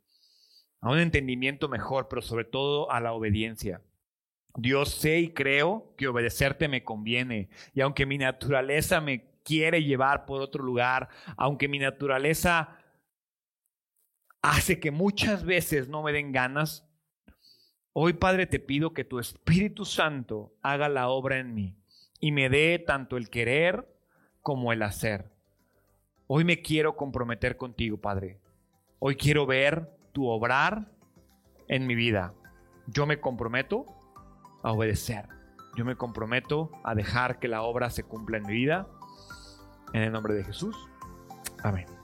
a un entendimiento mejor, pero sobre todo a la obediencia. Dios sé y creo que obedecerte me conviene y aunque mi naturaleza me quiere llevar por otro lugar, aunque mi naturaleza hace que muchas veces no me den ganas, hoy Padre te pido que tu Espíritu Santo haga la obra en mí y me dé tanto el querer como el hacer. Hoy me quiero comprometer contigo, Padre. Hoy quiero ver tu obrar en mi vida. Yo me comprometo a obedecer. Yo me comprometo a dejar que la obra se cumpla en mi vida. En el nombre de Jesús. Amén.